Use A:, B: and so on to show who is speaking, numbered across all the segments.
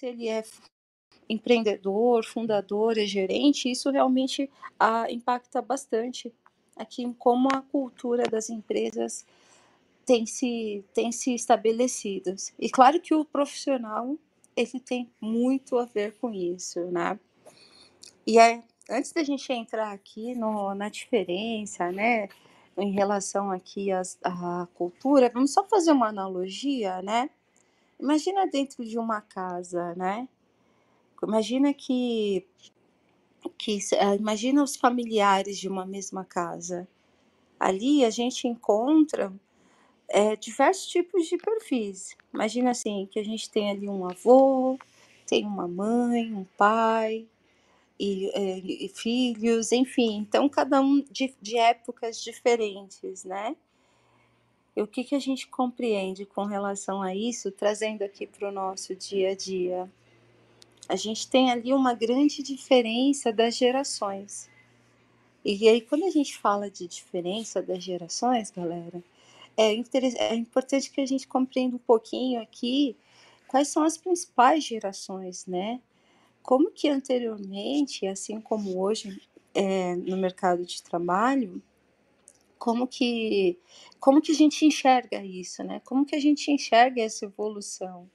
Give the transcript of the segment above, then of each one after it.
A: se ele é empreendedor, fundador, é gerente, isso realmente ah, impacta bastante aqui em como a cultura das empresas tem se, tem se estabelecido. E claro que o profissional ele tem muito a ver com isso, né? E é, antes da gente entrar aqui no, na diferença, né, em relação aqui às- à cultura, vamos só fazer uma analogia, né? Imagina dentro de uma casa, né? Imagina que, que eh, imagina os familiares de uma mesma casa. Ali a gente encontra eh, diversos tipos de perfis. Imagina assim, que a gente tem ali um avô, tem uma mãe, um pai e, eh, e filhos, enfim. Então, cada um de, de épocas diferentes, né? E o que, que a gente compreende com relação a isso, trazendo aqui para o nosso dia a dia? A gente tem ali uma grande diferença das gerações. E aí, quando a gente fala de diferença das gerações, galera, é, é importante que a gente compreenda um pouquinho aqui quais são as principais gerações, né? Como que anteriormente, assim como hoje, é, no mercado de trabalho, como que como que a gente enxerga isso, né? Como que a gente enxerga essa evolução,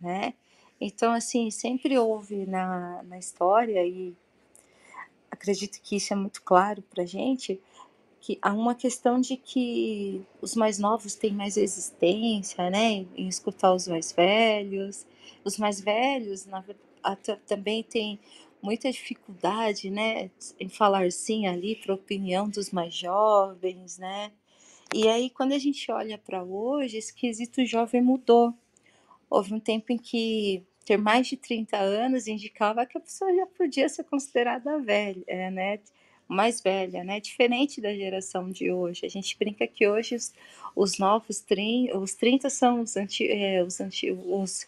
A: né? Então, assim, sempre houve na, na história, e acredito que isso é muito claro para gente, que há uma questão de que os mais novos têm mais resistência, né, em escutar os mais velhos. Os mais velhos, na também têm muita dificuldade, né, em falar sim ali para a opinião dos mais jovens, né? E aí, quando a gente olha para hoje, esse quesito jovem mudou. Houve um tempo em que ter mais de 30 anos indicava que a pessoa já podia ser considerada velha, é, né? Mais velha, né? Diferente da geração de hoje. A gente brinca que hoje os, os novos 30, os 30 são os, anti, é, os, anti, os,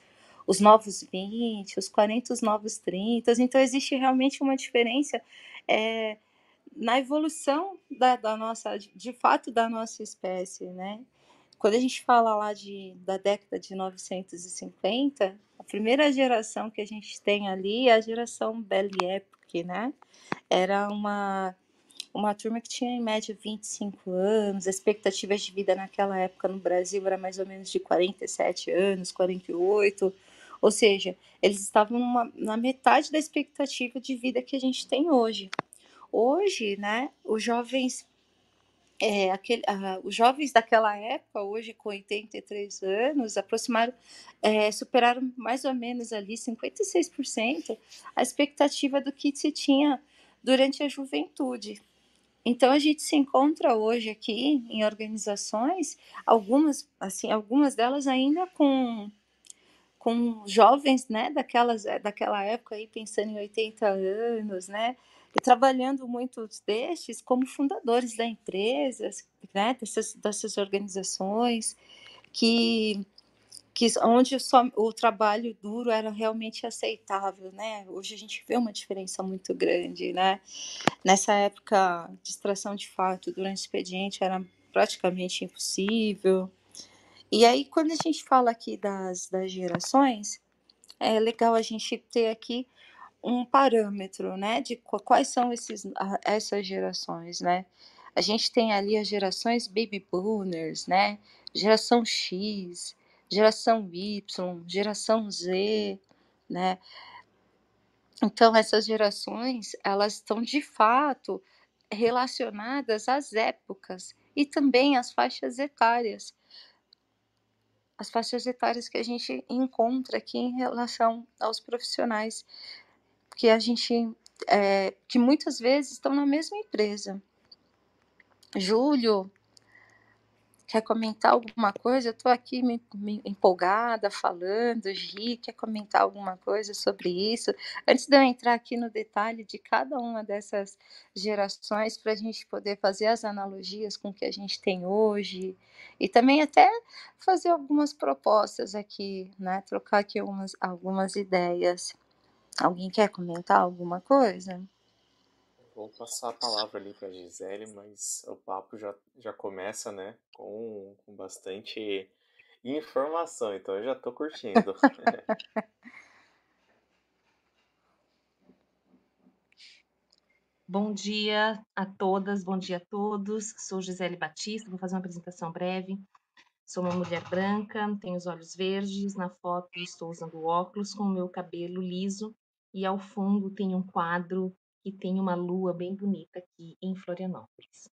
A: os novos 20, os 40 os novos 30. Então existe realmente uma diferença é, na evolução da, da nossa, de fato, da nossa espécie, né? Quando a gente fala lá de, da década de 950, a primeira geração que a gente tem ali é a geração Belle Époque, né? Era uma, uma turma que tinha em média 25 anos, a expectativa de vida naquela época no Brasil era mais ou menos de 47 anos, 48, ou seja, eles estavam numa, na metade da expectativa de vida que a gente tem hoje. Hoje, né, os jovens é, aquele, ah, os jovens daquela época, hoje com 83 anos, aproximaram, é, superaram mais ou menos ali 56% a expectativa do que se tinha durante a juventude. Então a gente se encontra hoje aqui em organizações, algumas assim, algumas delas ainda com com jovens, né, daquelas daquela época aí pensando em 80 anos, né? e trabalhando muitos destes como fundadores da empresa, né, dessas, dessas organizações, que, que onde só, o trabalho duro era realmente aceitável, né? Hoje a gente vê uma diferença muito grande, né? Nessa época, distração de fato durante o expediente era praticamente impossível. E aí, quando a gente fala aqui das, das gerações, é legal a gente ter aqui um parâmetro, né, de quais são esses, essas gerações, né? A gente tem ali as gerações baby boomers, né? Geração X, geração Y, geração Z, né? Então essas gerações, elas estão de fato relacionadas às épocas e também às faixas etárias. As faixas etárias que a gente encontra aqui em relação aos profissionais que a gente é, que muitas vezes estão na mesma empresa. Júlio, quer comentar alguma coisa? Eu estou aqui me, me, empolgada, falando. Gi, quer comentar alguma coisa sobre isso? Antes de eu entrar aqui no detalhe de cada uma dessas gerações, para a gente poder fazer as analogias com o que a gente tem hoje, e também até fazer algumas propostas aqui, né? Trocar aqui algumas, algumas ideias. Alguém quer comentar alguma coisa?
B: Vou passar a palavra ali para Gisele, mas o papo já, já começa, né, com, com bastante informação, então eu já estou curtindo.
C: Bom dia a todas, bom dia a todos. Sou Gisele Batista, vou fazer uma apresentação breve. Sou uma mulher branca, tenho os olhos verdes, na foto estou usando óculos com o meu cabelo liso e ao fundo tem um quadro que tem uma lua bem bonita aqui em Florianópolis.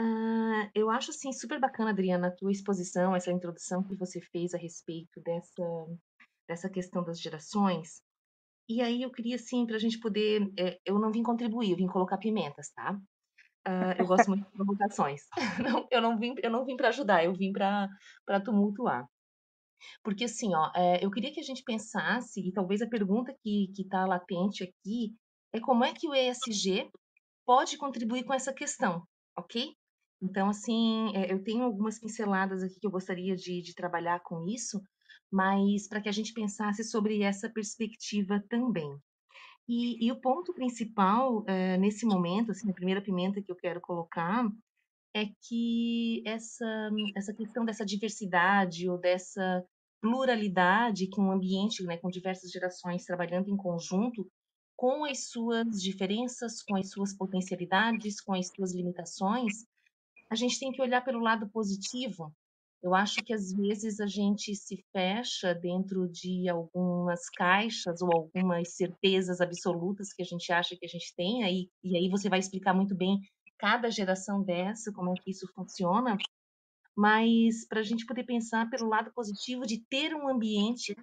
C: Uh, eu acho assim super bacana, Adriana, a tua exposição, essa introdução que você fez a respeito dessa, dessa questão das gerações. E aí eu queria assim para a gente poder, é, eu não vim contribuir, eu vim colocar pimentas, tá? Uh, eu gosto muito de provocações. não, eu não vim, eu não vim para ajudar, eu vim para tumultuar. Porque assim, ó, é, eu queria que a gente pensasse e talvez a pergunta que que está latente aqui é como é que o ESG pode contribuir com essa questão, ok? Então, assim, é, eu tenho algumas pinceladas aqui que eu gostaria de, de trabalhar com isso, mas para que a gente pensasse sobre essa perspectiva também. E, e o ponto principal é, nesse momento, assim, a primeira pimenta que eu quero colocar é que essa, essa questão dessa diversidade ou dessa pluralidade que um ambiente, né, com diversas gerações trabalhando em conjunto, com as suas diferenças, com as suas potencialidades, com as suas limitações, a gente tem que olhar pelo lado positivo. Eu acho que às vezes a gente se fecha dentro de algumas caixas ou algumas certezas absolutas que a gente acha que a gente tem, aí, e aí você vai explicar muito bem cada geração dessa, como é que isso funciona, mas para a gente poder pensar pelo lado positivo de ter um ambiente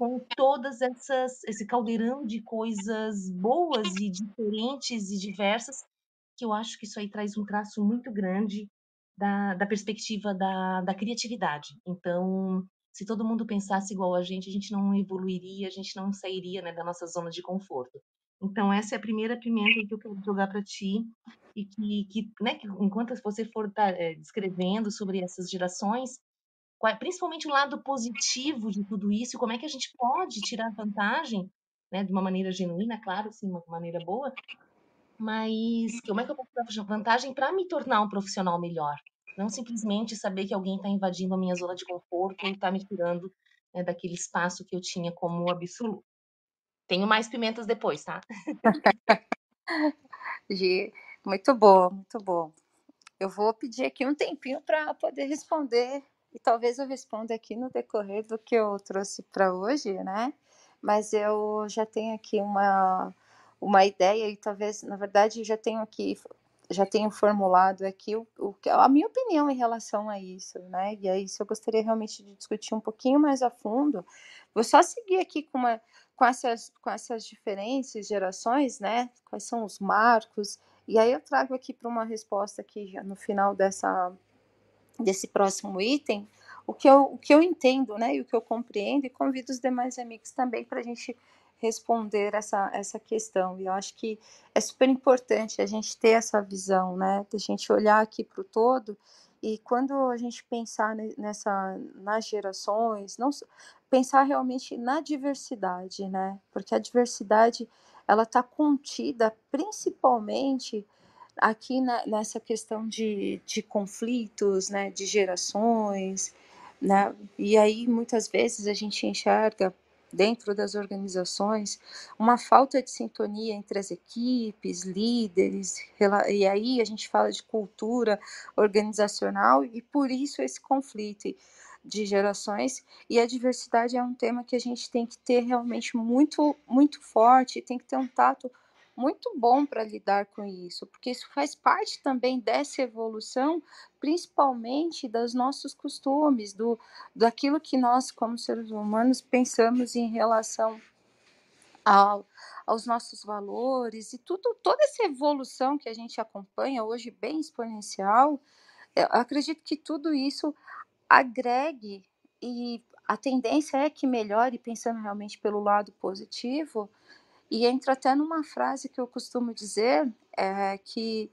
C: com todas essas esse caldeirão de coisas boas e diferentes e diversas que eu acho que isso aí traz um traço muito grande da, da perspectiva da, da criatividade. Então, se todo mundo pensasse igual a gente, a gente não evoluiria, a gente não sairia né, da nossa zona de conforto. Então, essa é a primeira pimenta que eu quero jogar para ti, e que, que, né, que enquanto você for tá, é, descrevendo sobre essas gerações, principalmente o lado positivo de tudo isso, como é que a gente pode tirar vantagem, né, de uma maneira genuína, claro, sim, uma maneira boa, mas como é que eu posso dar vantagem para me tornar um profissional melhor? Não simplesmente saber que alguém está invadindo a minha zona de conforto e está me tirando né, daquele espaço que eu tinha como absoluto. Tenho mais pimentas depois, tá?
A: Gi, muito bom, muito bom. Eu vou pedir aqui um tempinho para poder responder e talvez eu responda aqui no decorrer do que eu trouxe para hoje, né? Mas eu já tenho aqui uma uma ideia e talvez, na verdade, já tenho aqui já tenho formulado aqui o, o, a minha opinião em relação a isso, né? E aí, se eu gostaria realmente de discutir um pouquinho mais a fundo, vou só seguir aqui com, uma, com, essas, com essas diferentes gerações, né? Quais são os marcos? E aí eu trago aqui para uma resposta aqui no final dessa, desse próximo item, o que, eu, o que eu entendo, né? E o que eu compreendo, e convido os demais amigos também para a gente responder essa, essa questão. E eu acho que é super importante a gente ter essa visão, né? De a gente olhar aqui para o todo e quando a gente pensar nessa nas gerações, não pensar realmente na diversidade, né? Porque a diversidade ela está contida principalmente aqui na, nessa questão de, de conflitos, né? De gerações, né? E aí muitas vezes a gente enxerga dentro das organizações, uma falta de sintonia entre as equipes, líderes, e aí a gente fala de cultura organizacional e por isso esse conflito de gerações e a diversidade é um tema que a gente tem que ter realmente muito muito forte, tem que ter um tato muito bom para lidar com isso, porque isso faz parte também dessa evolução, principalmente dos nossos costumes, do daquilo que nós, como seres humanos, pensamos em relação ao, aos nossos valores e tudo, toda essa evolução que a gente acompanha hoje, bem exponencial, acredito que tudo isso agregue e a tendência é que melhore, pensando realmente pelo lado positivo, e entra até numa frase que eu costumo dizer, é, que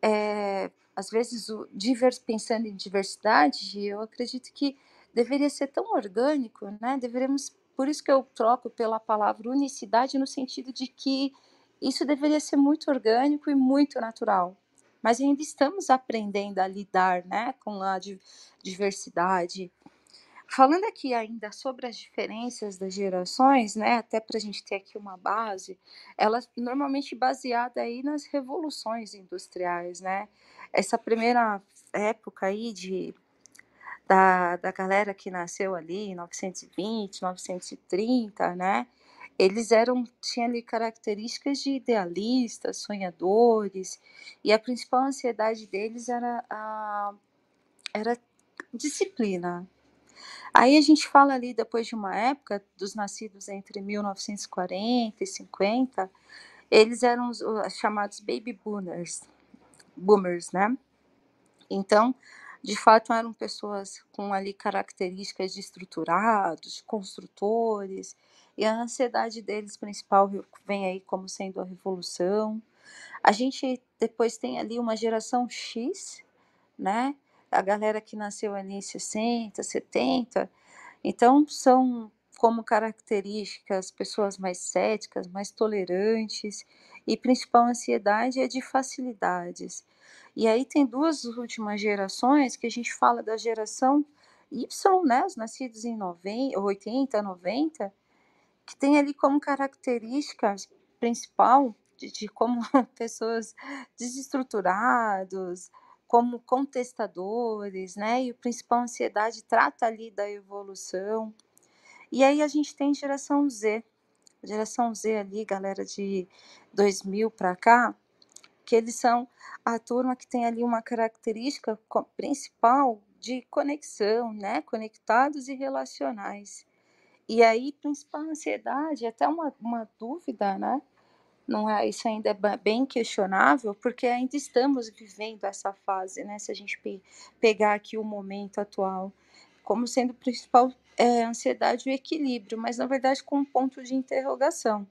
A: é, às vezes o divers, pensando em diversidade, eu acredito que deveria ser tão orgânico, né? Deveríamos, por isso que eu troco pela palavra unicidade no sentido de que isso deveria ser muito orgânico e muito natural. Mas ainda estamos aprendendo a lidar, né, com a diversidade. Falando aqui ainda sobre as diferenças das gerações, né, até para a gente ter aqui uma base, ela normalmente baseada aí nas revoluções industriais, né? Essa primeira época aí de da, da galera que nasceu ali em 920, 930, né? Eles eram tinham ali características de idealistas, sonhadores, e a principal ansiedade deles era a era disciplina. Aí a gente fala ali depois de uma época dos nascidos entre 1940 e 50, eles eram os, os chamados baby boomers, boomers, né? Então, de fato, eram pessoas com ali características de estruturados, construtores, e a ansiedade deles principal vem aí como sendo a revolução. A gente depois tem ali uma geração X, né? A galera que nasceu ali em 60, 70. Então, são como características pessoas mais céticas, mais tolerantes, e principal ansiedade é de facilidades. E aí tem duas últimas gerações que a gente fala da geração Y, né, os nascidos em 90, 80, 90, que tem ali como características principal de, de como pessoas desestruturados, como contestadores, né? E o principal ansiedade trata ali da evolução. E aí a gente tem geração Z, geração Z ali, galera de 2000 para cá, que eles são a turma que tem ali uma característica principal de conexão, né? Conectados e relacionais. E aí, principal ansiedade, até uma, uma dúvida, né? Não é, isso ainda é bem questionável, porque ainda estamos vivendo essa fase, né? Se a gente pe pegar aqui o momento atual, como sendo principal é, ansiedade o equilíbrio, mas na verdade com um ponto de interrogação.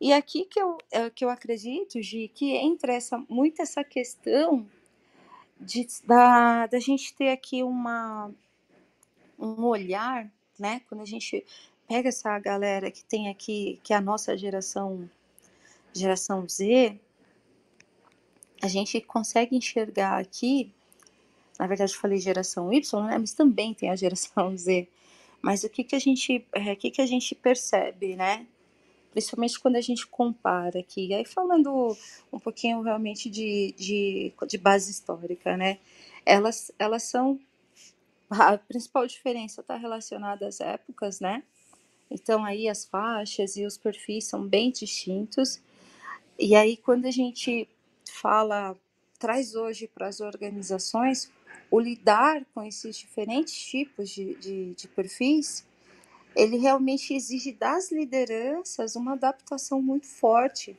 A: E aqui que eu, é, que eu acredito, Gi, que entra essa, muito essa questão de, da, da gente ter aqui uma, um olhar, né? Quando a gente pega essa galera que tem aqui, que é a nossa geração, geração Z, a gente consegue enxergar aqui, na verdade eu falei geração Y, né? Mas também tem a geração Z. Mas o que que a gente, é, o que que a gente percebe, né? principalmente quando a gente compara aqui. Aí falando um pouquinho realmente de, de, de base histórica, né? Elas, elas são. A principal diferença está relacionada às épocas, né? Então aí as faixas e os perfis são bem distintos. E aí quando a gente fala, traz hoje para as organizações o lidar com esses diferentes tipos de, de, de perfis, ele realmente exige das lideranças uma adaptação muito forte,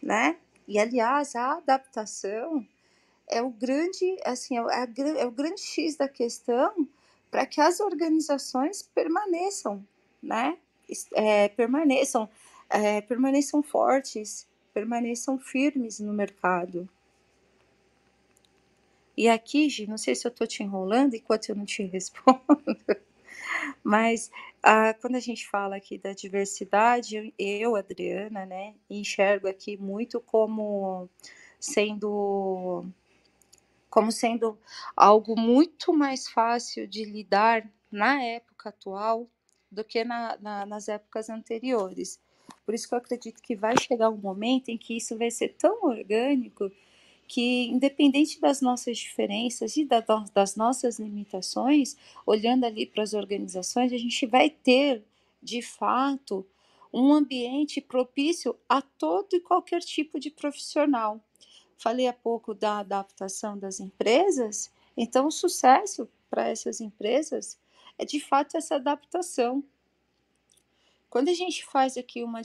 A: né? E aliás, a adaptação é o grande, assim, é, a, é o grande X da questão para que as organizações permaneçam, né? É, permaneçam, é, permaneçam fortes, permaneçam firmes no mercado. E aqui, Gi, não sei se eu estou te enrolando enquanto eu não te respondo, mas ah, quando a gente fala aqui da diversidade, eu, Adriana, né, enxergo aqui muito como sendo como sendo algo muito mais fácil de lidar na época atual do que na, na, nas épocas anteriores. Por isso que eu acredito que vai chegar um momento em que isso vai ser tão orgânico que, independente das nossas diferenças e da, das nossas limitações, olhando ali para as organizações, a gente vai ter, de fato, um ambiente propício a todo e qualquer tipo de profissional. Falei há pouco da adaptação das empresas, então o sucesso para essas empresas é de fato essa adaptação. Quando a gente faz aqui uma,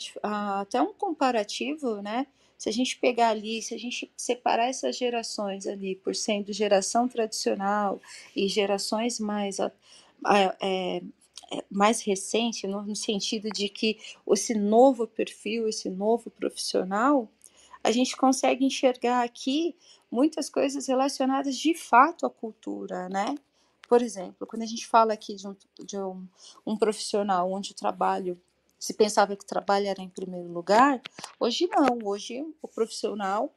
A: até um comparativo, né, se a gente pegar ali, se a gente separar essas gerações ali por sendo geração tradicional e gerações mais é, é, mais recente, no sentido de que esse novo perfil, esse novo profissional, a gente consegue enxergar aqui muitas coisas relacionadas de fato à cultura, né? Por exemplo, quando a gente fala aqui de um, de um, um profissional onde o trabalho se pensava que trabalho era em primeiro lugar, hoje não. Hoje o profissional,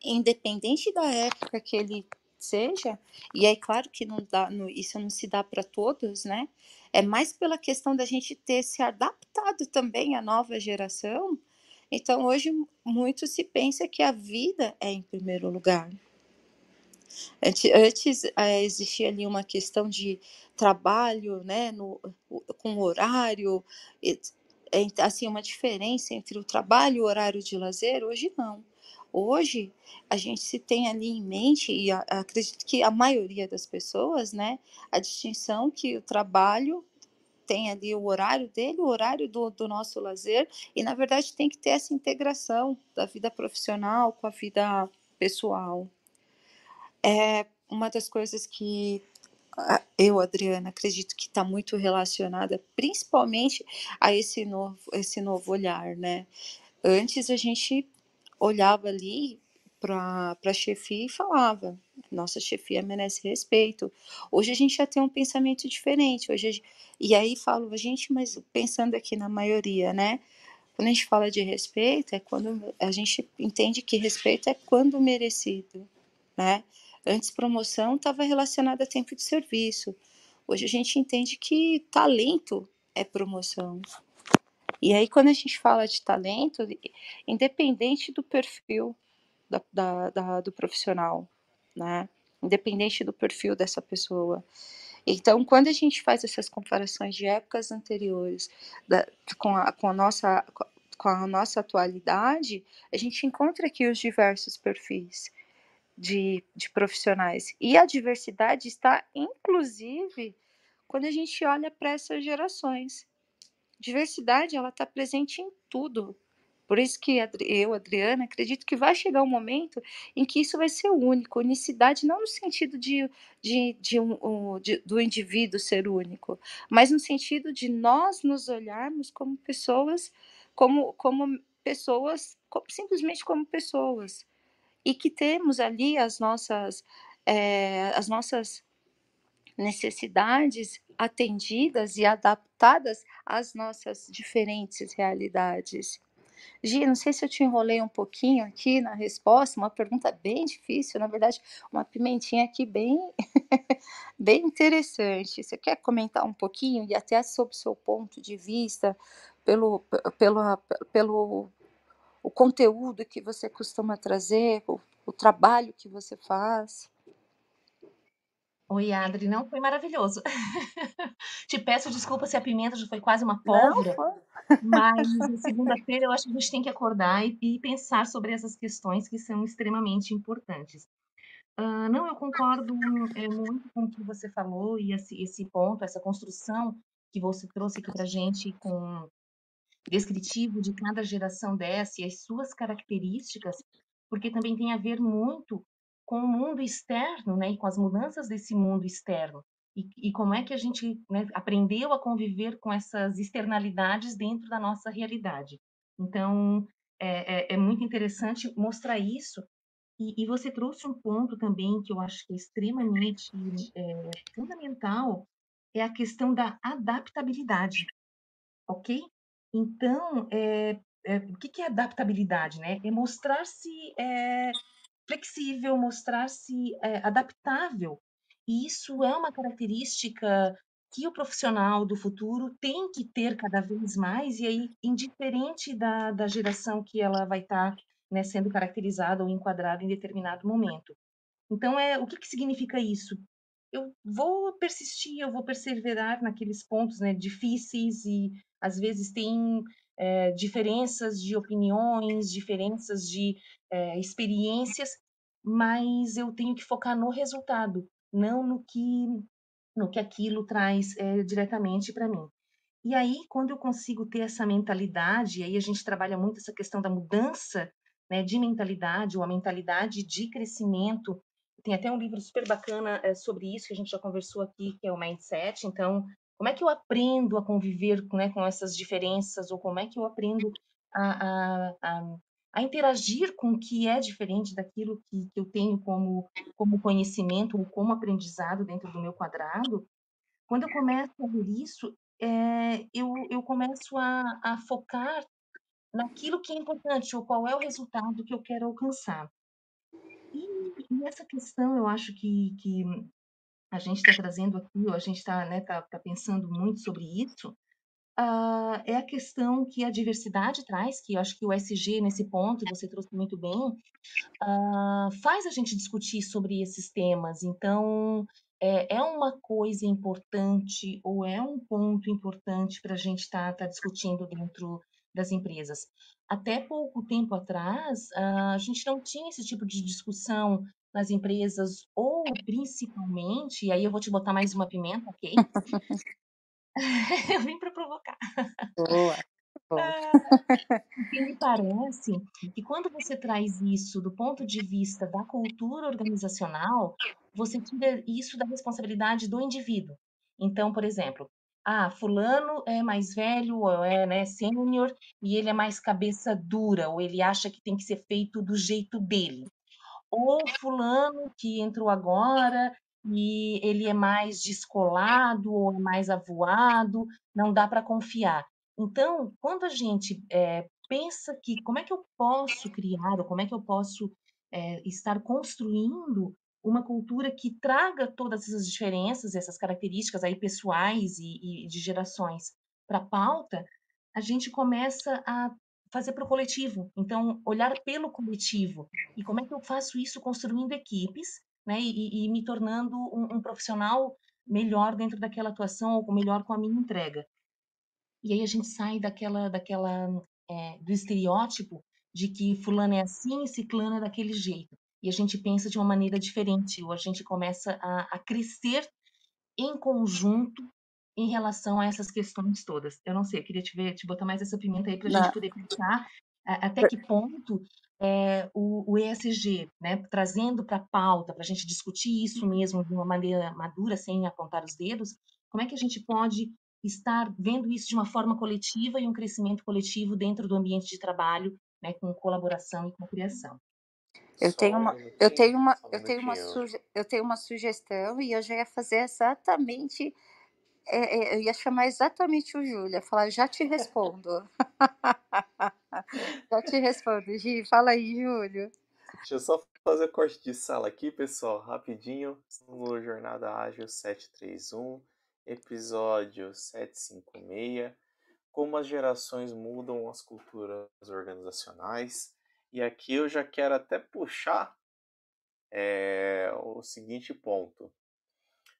A: independente da época que ele seja, e aí claro que não dá, isso não se dá para todos, né? É mais pela questão da gente ter se adaptado também à nova geração. Então hoje muito se pensa que a vida é em primeiro lugar. Antes, é, existia ali uma questão de trabalho, né, no, com horário, assim uma diferença entre o trabalho e o horário de lazer. Hoje não. Hoje, a gente se tem ali em mente, e acredito que a maioria das pessoas, né, a distinção que o trabalho tem ali o horário dele, o horário do, do nosso lazer, e na verdade tem que ter essa integração da vida profissional com a vida pessoal. É uma das coisas que eu, Adriana, acredito que está muito relacionada principalmente a esse novo, esse novo olhar, né? Antes a gente olhava ali para a chefia e falava: nossa chefia merece respeito. Hoje a gente já tem um pensamento diferente. Hoje gente, e aí falo, gente, mas pensando aqui na maioria, né? Quando a gente fala de respeito, é quando a gente entende que respeito é quando merecido, né? Antes promoção estava relacionada a tempo de serviço. Hoje a gente entende que talento é promoção. E aí, quando a gente fala de talento, independente do perfil da, da, da, do profissional, né? Independente do perfil dessa pessoa. Então, quando a gente faz essas comparações de épocas anteriores com, a, com, a nossa, com a nossa atualidade, a gente encontra aqui os diversos perfis de, de profissionais. E a diversidade está, inclusive, quando a gente olha para essas gerações. Diversidade, ela está presente em tudo. Por isso que eu, Adriana, acredito que vai chegar um momento em que isso vai ser único. Unicidade não no sentido de, de, de, um, de, do indivíduo ser único, mas no sentido de nós nos olharmos como pessoas, como, como pessoas, como, simplesmente como pessoas. E que temos ali as nossas, é, as nossas necessidades atendidas e adaptadas às nossas diferentes realidades. Gi, não sei se eu te enrolei um pouquinho aqui na resposta, uma pergunta bem difícil, na verdade, uma pimentinha aqui bem, bem interessante. Você quer comentar um pouquinho e até sobre o seu ponto de vista, pelo, pelo, pelo o conteúdo que você costuma trazer, o, o trabalho que você faz?
C: Oi, Adri, não foi maravilhoso. Te peço desculpa se a pimenta já foi quase uma pólvora, mas segunda-feira eu acho que a gente tem que acordar e, e, pensar sobre essas questões que são extremamente importantes. Uh, não, eu concordo é, muito com o que você falou e esse, esse ponto, essa construção que você trouxe aqui para gente com descritivo de cada geração dessa e as suas características, porque também tem a ver muito com o mundo externo, né, e com as mudanças desse mundo externo. E, e como é que a gente né, aprendeu a conviver com essas externalidades dentro da nossa realidade. Então, é, é, é muito interessante mostrar isso. E, e, você trouxe um ponto também que eu acho que é extremamente é, fundamental, é a questão da adaptabilidade, ok? Então, é, é, o que, que é adaptabilidade, né? É mostrar-se é, flexível, mostrar-se adaptável. E isso é uma característica que o profissional do futuro tem que ter cada vez mais, e aí, indiferente da, da geração que ela vai estar tá, né, sendo caracterizada ou enquadrada em determinado momento. Então, é, o que, que significa isso? Eu vou persistir, eu vou perseverar naqueles pontos né, difíceis e, às vezes, tem é, diferenças de opiniões, diferenças de é, experiências, mas eu tenho que focar no resultado, não no que no que aquilo traz é, diretamente para mim. E aí, quando eu consigo ter essa mentalidade, aí a gente trabalha muito essa questão da mudança né, de mentalidade, ou a mentalidade de crescimento. Tem até um livro super bacana é, sobre isso, que a gente já conversou aqui, que é o Mindset. Então, como é que eu aprendo a conviver né, com essas diferenças, ou como é que eu aprendo a, a, a, a interagir com o que é diferente daquilo que, que eu tenho como, como conhecimento ou como aprendizado dentro do meu quadrado, quando eu começo a ver isso, é, eu, eu começo a, a focar naquilo que é importante, ou qual é o resultado que eu quero alcançar. E essa questão, eu acho que, que a gente está trazendo aqui, ou a gente está né, tá, tá pensando muito sobre isso, uh, é a questão que a diversidade traz, que eu acho que o SG, nesse ponto, você trouxe muito bem, uh, faz a gente discutir sobre esses temas. Então, é, é uma coisa importante ou é um ponto importante para a gente estar tá, tá discutindo dentro das empresas. Até pouco tempo atrás, uh, a gente não tinha esse tipo de discussão nas empresas, ou principalmente, e aí eu vou te botar mais uma pimenta, ok? eu vim para provocar.
A: Boa.
C: Ah, me parece que quando você traz isso do ponto de vista da cultura organizacional, você tira isso da responsabilidade do indivíduo. Então, por exemplo, ah, fulano é mais velho, ou é né, sênior, e ele é mais cabeça dura, ou ele acha que tem que ser feito do jeito dele ou fulano que entrou agora e ele é mais descolado ou é mais avoado, não dá para confiar. Então, quando a gente é, pensa que como é que eu posso criar, ou como é que eu posso é, estar construindo uma cultura que traga todas essas diferenças, essas características aí pessoais e, e de gerações para a pauta, a gente começa a fazer para o coletivo. Então, olhar pelo coletivo. E como é que eu faço isso construindo equipes, né? E, e me tornando um, um, profissional melhor dentro daquela atuação ou melhor com a minha entrega. E aí a gente sai daquela, daquela é, do estereótipo de que fulano é assim, ciclano é daquele jeito. E a gente pensa de uma maneira diferente, ou a gente começa a, a crescer em conjunto em relação a essas questões todas. Eu não sei, eu queria te ver, te botar mais essa pimenta aí para a gente poder pensar até que ponto é, o, o, ESG, né, trazendo para a pauta, para a gente discutir isso mesmo de uma maneira madura, sem apontar os dedos, como é que a gente pode estar vendo isso de uma forma coletiva e um crescimento coletivo dentro do ambiente de trabalho, né, com colaboração e com criação.
A: Eu tenho uma, eu tenho uma, eu tenho uma, suge, eu tenho uma sugestão e eu já ia fazer exatamente é, é, eu ia chamar exatamente o Júlia, falar, já te respondo. já te respondo, Gi. Fala aí, Júlio.
B: Deixa eu só fazer corte de sala aqui, pessoal, rapidinho. Estamos no Jornada Ágil 731, episódio 756. Como as gerações mudam as culturas organizacionais. E aqui eu já quero até puxar é, o seguinte ponto.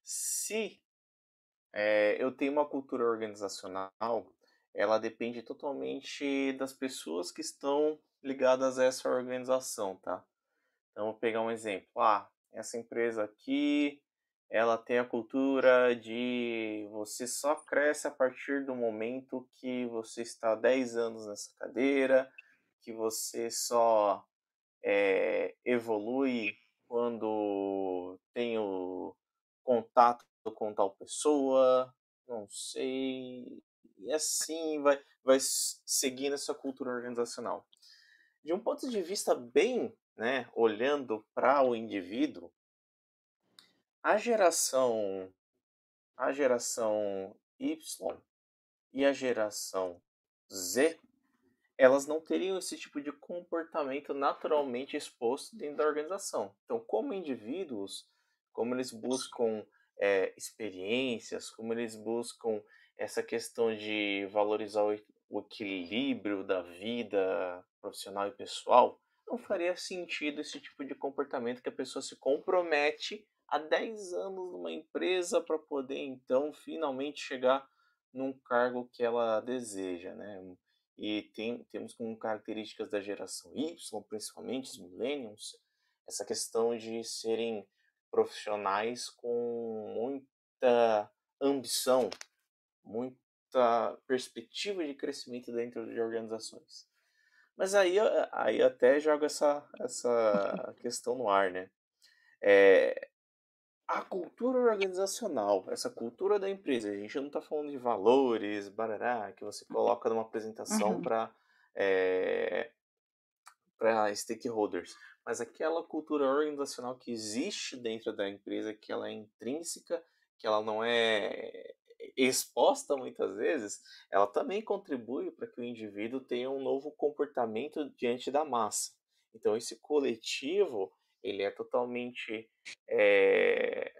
B: Se é, eu tenho uma cultura organizacional, ela depende totalmente das pessoas que estão ligadas a essa organização, tá? Então, vou pegar um exemplo. Ah, essa empresa aqui, ela tem a cultura de você só cresce a partir do momento que você está 10 anos nessa cadeira, que você só é, evolui quando tem o contato com tal pessoa, não sei. E assim vai, vai seguindo essa cultura organizacional. De um ponto de vista bem, né, olhando para o indivíduo, a geração a geração Y e a geração Z, elas não teriam esse tipo de comportamento naturalmente exposto dentro da organização. Então, como indivíduos, como eles buscam é, experiências, como eles buscam essa questão de valorizar o, o equilíbrio da vida profissional e pessoal, não faria sentido esse tipo de comportamento que a pessoa se compromete há 10 anos numa empresa para poder então finalmente chegar num cargo que ela deseja, né? E tem, temos como características da geração Y, principalmente os millennials, essa questão de serem profissionais com muita ambição, muita perspectiva de crescimento dentro de organizações. Mas aí, aí até jogo essa, essa questão no ar, né? É, a cultura organizacional, essa cultura da empresa, a gente não está falando de valores, barará, que você coloca numa apresentação uhum. para é, para stakeholders mas aquela cultura organizacional que existe dentro da empresa, que ela é intrínseca, que ela não é exposta muitas vezes, ela também contribui para que o indivíduo tenha um novo comportamento diante da massa. Então esse coletivo, ele é totalmente é,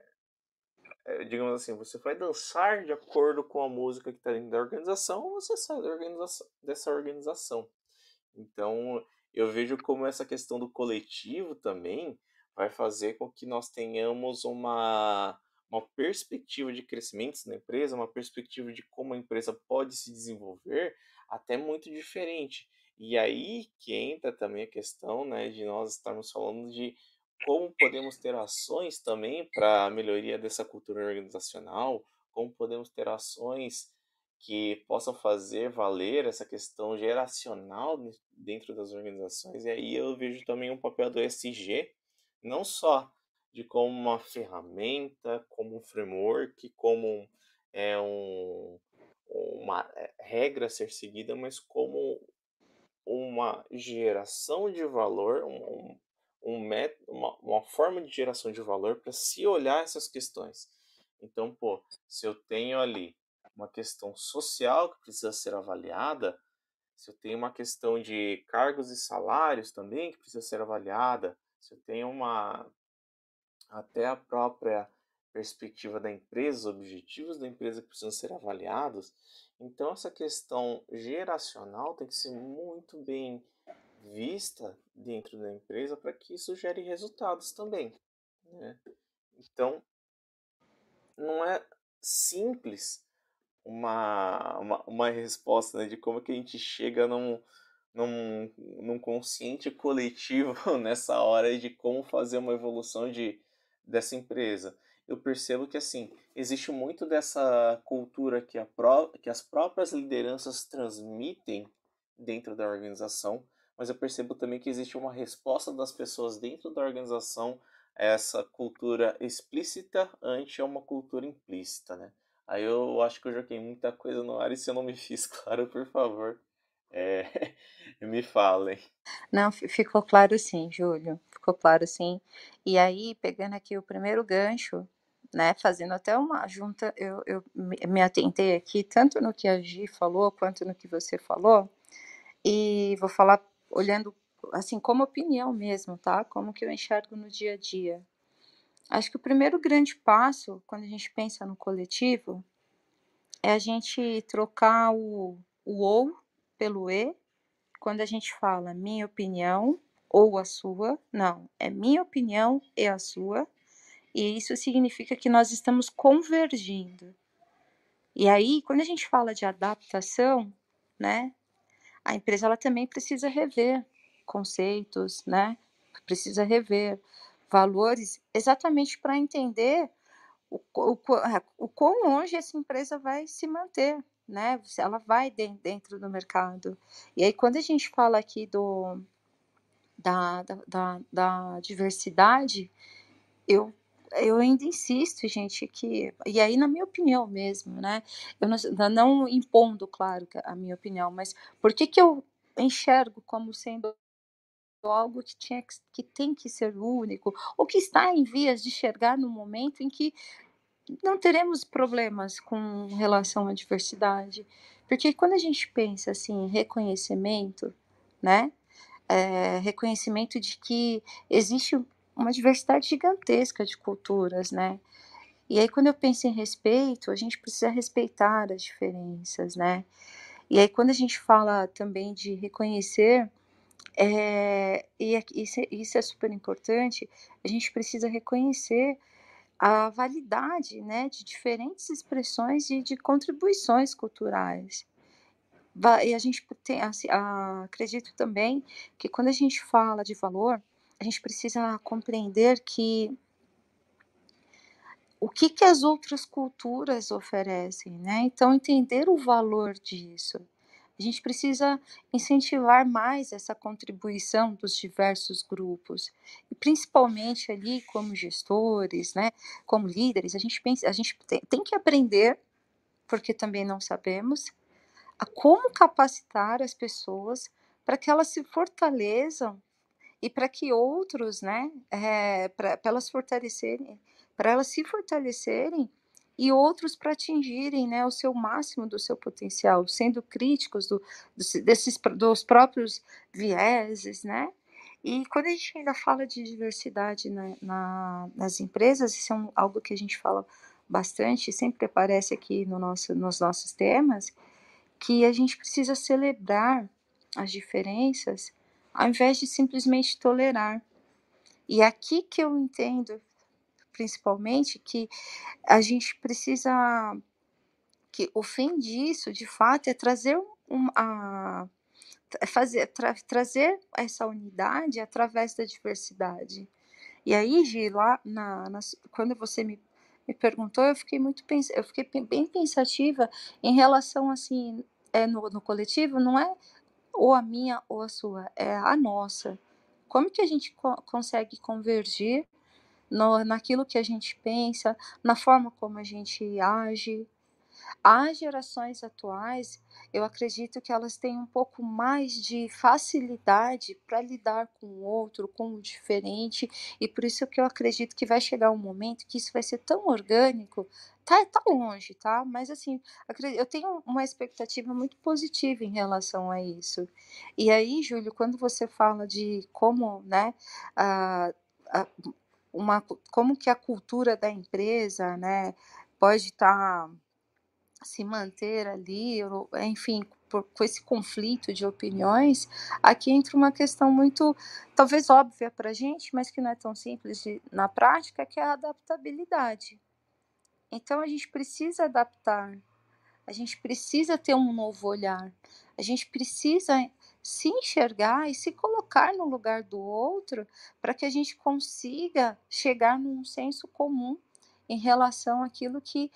B: digamos assim, você vai dançar de acordo com a música que está dentro da organização ou você sai organização, dessa organização. Então, eu vejo como essa questão do coletivo também vai fazer com que nós tenhamos uma, uma perspectiva de crescimento na empresa, uma perspectiva de como a empresa pode se desenvolver até muito diferente. E aí que entra também a questão né, de nós estarmos falando de como podemos ter ações também para a melhoria dessa cultura organizacional, como podemos ter ações que possam fazer valer essa questão geracional dentro das organizações. E aí eu vejo também um papel do SG, não só de como uma ferramenta, como um framework, como é um, uma é, regra a ser seguida, mas como uma geração de valor, um, um método, uma, uma forma de geração de valor para se olhar essas questões. Então, pô, se eu tenho ali uma questão social que precisa ser avaliada, se eu tenho uma questão de cargos e salários também que precisa ser avaliada, se eu tenho uma até a própria perspectiva da empresa, os objetivos da empresa que precisam ser avaliados, então essa questão geracional tem que ser muito bem vista dentro da empresa para que isso gere resultados também. Né? Então, não é simples uma, uma, uma resposta né, de como que a gente chega num, num, num consciente coletivo nessa hora de como fazer uma evolução de, dessa empresa. Eu percebo que assim existe muito dessa cultura que, pró que as próprias lideranças transmitem dentro da organização, mas eu percebo também que existe uma resposta das pessoas dentro da organização a essa cultura explícita ante uma cultura implícita, né? Aí eu acho que eu joguei muita coisa no ar e se eu não me fiz claro, por favor, é, me falem.
A: Não, ficou claro sim, Júlio, ficou claro sim. E aí, pegando aqui o primeiro gancho, né, fazendo até uma junta, eu, eu me atentei aqui tanto no que a Gi falou quanto no que você falou, e vou falar olhando assim como opinião mesmo, tá? Como que eu enxergo no dia a dia. Acho que o primeiro grande passo quando a gente pensa no coletivo é a gente trocar o, o ou pelo e quando a gente fala minha opinião ou a sua, não, é minha opinião e a sua, e isso significa que nós estamos convergindo. E aí, quando a gente fala de adaptação, né, a empresa ela também precisa rever conceitos, né? Precisa rever valores, exatamente para entender o, o, é, o quão longe essa empresa vai se manter, né? Ela vai dentro do mercado. E aí, quando a gente fala aqui do, da, da, da, da diversidade, eu eu ainda insisto, gente, que. E aí, na minha opinião mesmo, né? Eu não, não impondo, claro, a minha opinião, mas por que, que eu enxergo como sendo algo que, tinha que, tem que ser único, ou que está em vias de chegar no momento em que não teremos problemas com relação à diversidade. Porque quando a gente pensa assim, em reconhecimento, né? É, reconhecimento de que existe uma diversidade gigantesca de culturas, né? E aí, quando eu penso em respeito, a gente precisa respeitar as diferenças, né? E aí, quando a gente fala também de reconhecer, é, e isso, é, isso é super importante, a gente precisa reconhecer a validade né, de diferentes expressões e de contribuições culturais. E a gente tem, assim, acredito também que quando a gente fala de valor, a gente precisa compreender que o que, que as outras culturas oferecem, né? Então, entender o valor disso. A gente precisa incentivar mais essa contribuição dos diversos grupos, e principalmente ali como gestores, né, como líderes, a gente pensa, a gente tem, que aprender, porque também não sabemos, a como capacitar as pessoas para que elas se fortaleçam e para que outros, né, é, para elas fortalecerem, para elas se fortalecerem e outros para atingirem, né, o seu máximo do seu potencial, sendo críticos do, do, desses dos próprios vieses, né, E quando a gente ainda fala de diversidade na, na, nas empresas, isso é um, algo que a gente fala bastante, sempre aparece aqui no nosso, nos nossos temas, que a gente precisa celebrar as diferenças ao invés de simplesmente tolerar. E aqui que eu entendo, principalmente, que a gente precisa que o fim disso, de fato, é trazer um, a, é fazer, tra, trazer essa unidade através da diversidade. E aí, Gi, lá na, na, quando você me, me perguntou, eu fiquei muito eu fiquei bem pensativa em relação assim, é no, no coletivo, não é ou a minha ou a sua, é a nossa. Como que a gente co consegue convergir no, naquilo que a gente pensa, na forma como a gente age, as gerações atuais, eu acredito que elas têm um pouco mais de facilidade para lidar com o outro, com o diferente, e por isso que eu acredito que vai chegar um momento que isso vai ser tão orgânico. Tá, tá longe, tá? Mas assim, eu tenho uma expectativa muito positiva em relação a isso. E aí, Júlio, quando você fala de como, né, a, a, uma, como que a cultura da empresa, né, pode estar tá se manter ali, enfim, por, com esse conflito de opiniões, aqui entra uma questão muito, talvez óbvia para a gente, mas que não é tão simples de, na prática, que é a adaptabilidade. Então a gente precisa adaptar, a gente precisa ter um novo olhar, a gente precisa se enxergar e se colocar no lugar do outro para que a gente consiga chegar num senso comum em relação àquilo que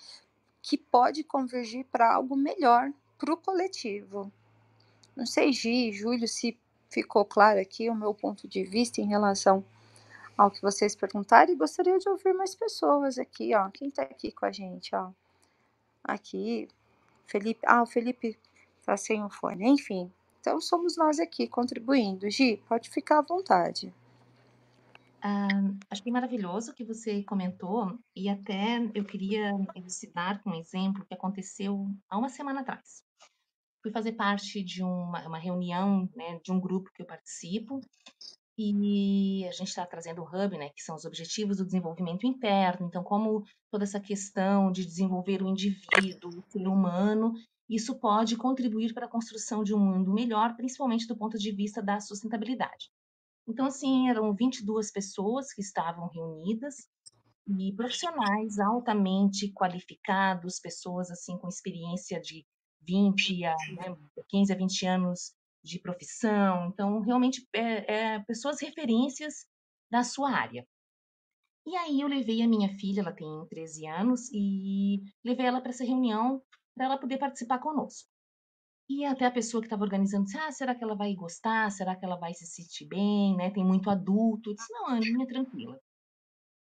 A: que pode convergir para algo melhor para o coletivo. Não sei, Gi, Júlio, se ficou claro aqui o meu ponto de vista em relação ao que vocês perguntaram e gostaria de ouvir mais pessoas aqui, ó. Quem está aqui com a gente, ó? Aqui, Felipe. Ah, o Felipe está sem o fone. Enfim, então somos nós aqui contribuindo. Gi, pode ficar à vontade.
C: Ah, achei maravilhoso o que você comentou e até eu queria elucidar com um exemplo que aconteceu há uma semana atrás. Fui fazer parte de uma, uma reunião, né, de um grupo que eu participo e a gente está trazendo o Hub, né, que são os Objetivos do Desenvolvimento Interno. Então, como toda essa questão de desenvolver o indivíduo, o ser humano, isso pode contribuir para a construção de um mundo melhor, principalmente do ponto de vista da sustentabilidade. Então, assim, eram 22 pessoas que estavam reunidas e profissionais altamente qualificados, pessoas assim com experiência de 20 a né, 15 a 20 anos de profissão. Então, realmente, é, é, pessoas referências da sua área. E aí eu levei a minha filha, ela tem 13 anos, e levei ela para essa reunião para ela poder participar conosco. E até a pessoa que estava organizando disse: Ah, será que ela vai gostar? Será que ela vai se sentir bem? Né? Tem muito adulto. Eu disse: Não, Aninha, tranquila.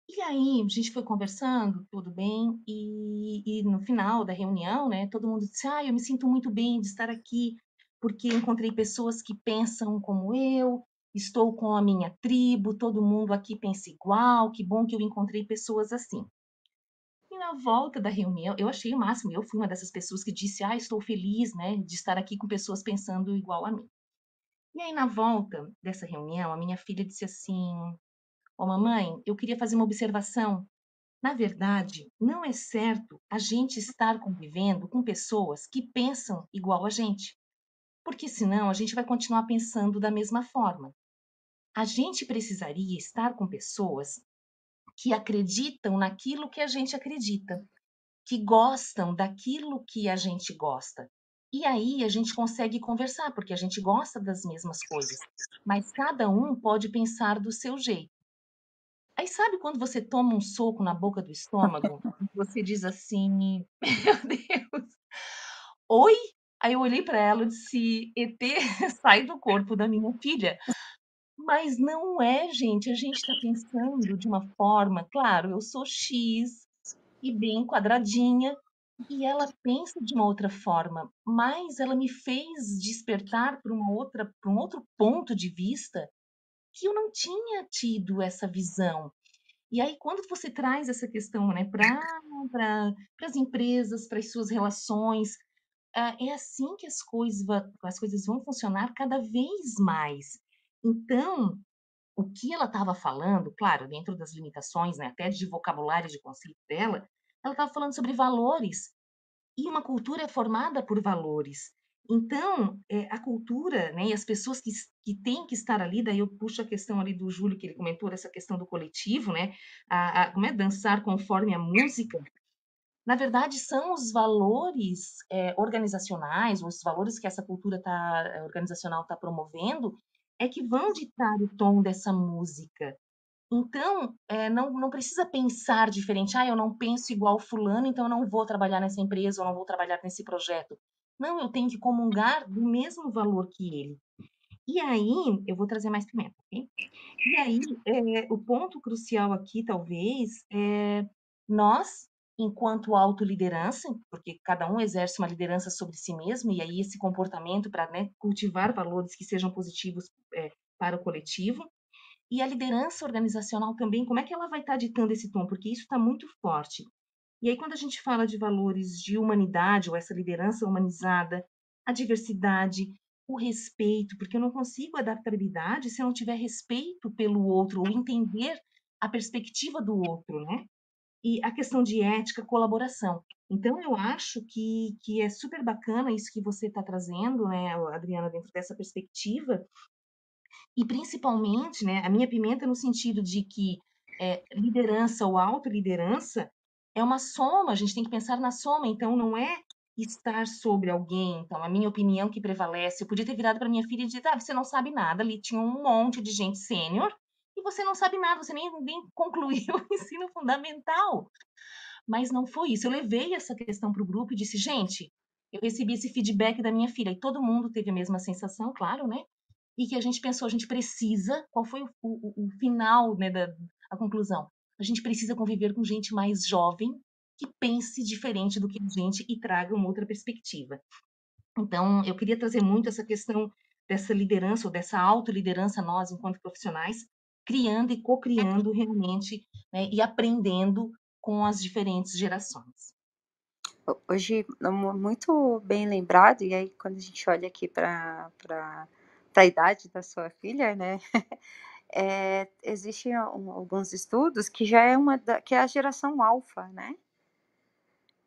C: E aí, a gente foi conversando, tudo bem, e, e, no final da reunião, né, todo mundo disse: Ah, eu me sinto muito bem de estar aqui, porque encontrei pessoas que pensam como eu, estou com a minha tribo, todo mundo aqui pensa igual, que bom que eu encontrei pessoas assim na volta da reunião, eu achei o máximo. Eu fui uma dessas pessoas que disse: Ah, estou feliz, né, de estar aqui com pessoas pensando igual a mim. E aí, na volta dessa reunião, a minha filha disse assim: Ô, oh, mamãe, eu queria fazer uma observação. Na verdade, não é certo a gente estar convivendo com pessoas que pensam igual a gente, porque senão a gente vai continuar pensando da mesma forma. A gente precisaria estar com pessoas que acreditam naquilo que a gente acredita, que gostam daquilo que a gente gosta. E aí a gente consegue conversar, porque a gente gosta das mesmas coisas, mas cada um pode pensar do seu jeito. Aí sabe quando você toma um soco na boca do estômago? Você diz assim: Meu Deus, oi? Aí eu olhei para ela e disse: ET, sai do corpo da minha filha. Mas não é, gente. A gente está pensando de uma forma, claro, eu sou X e bem quadradinha, e ela pensa de uma outra forma, mas ela me fez despertar para uma outra, para um outro ponto de vista que eu não tinha tido essa visão. E aí, quando você traz essa questão né, para pra, as empresas, para as suas relações, uh, é assim que as coisas, as coisas vão funcionar cada vez mais. Então, o que ela estava falando, claro, dentro das limitações, né, até de vocabulário de conceito dela, ela estava falando sobre valores. E uma cultura é formada por valores. Então, é, a cultura, né, e as pessoas que, que têm que estar ali, daí eu puxo a questão ali do Júlio, que ele comentou, essa questão do coletivo, né, a, a, como é dançar conforme a música, na verdade, são os valores é, organizacionais, os valores que essa cultura tá, eh, organizacional está promovendo, é que vão ditar o tom dessa música. Então, é, não, não precisa pensar diferente. Ah, eu não penso igual fulano, então eu não vou trabalhar nessa empresa, ou não vou trabalhar nesse projeto. Não, eu tenho que comungar do mesmo valor que ele. E aí, eu vou trazer mais pimenta, ok? E aí, é, o ponto crucial aqui, talvez, é nós, enquanto autoliderança, porque cada um exerce uma liderança sobre si mesmo, e aí esse comportamento para né, cultivar valores que sejam positivos é, para o coletivo, e a liderança organizacional também, como é que ela vai estar tá ditando esse tom? Porque isso está muito forte. E aí, quando a gente fala de valores de humanidade, ou essa liderança humanizada, a diversidade, o respeito, porque eu não consigo adaptabilidade se eu não tiver respeito pelo outro, ou entender a perspectiva do outro, né? E a questão de ética, colaboração. Então, eu acho que, que é super bacana isso que você está trazendo, né, Adriana, dentro dessa perspectiva, e principalmente, né, a minha pimenta no sentido de que é, liderança ou autoliderança é uma soma, a gente tem que pensar na soma, então não é estar sobre alguém, então a minha opinião que prevalece, eu podia ter virado para minha filha e dito, ah, você não sabe nada, ali tinha um monte de gente sênior, você não sabe nada, você nem, nem concluiu o ensino fundamental. Mas não foi isso. Eu levei essa questão para o grupo e disse, gente, eu recebi esse feedback da minha filha, e todo mundo teve a mesma sensação, claro, né? E que a gente pensou, a gente precisa, qual foi o, o, o final, né, da a conclusão? A gente precisa conviver com gente mais jovem, que pense diferente do que a gente e traga uma outra perspectiva. Então, eu queria trazer muito essa questão dessa liderança ou dessa autoliderança nós enquanto profissionais criando e co-criando realmente né, e aprendendo com as diferentes gerações.
A: Hoje, muito bem lembrado, e aí quando a gente olha aqui para a idade da sua filha, né, é, existem alguns estudos que já é uma da, que é a geração alfa, né,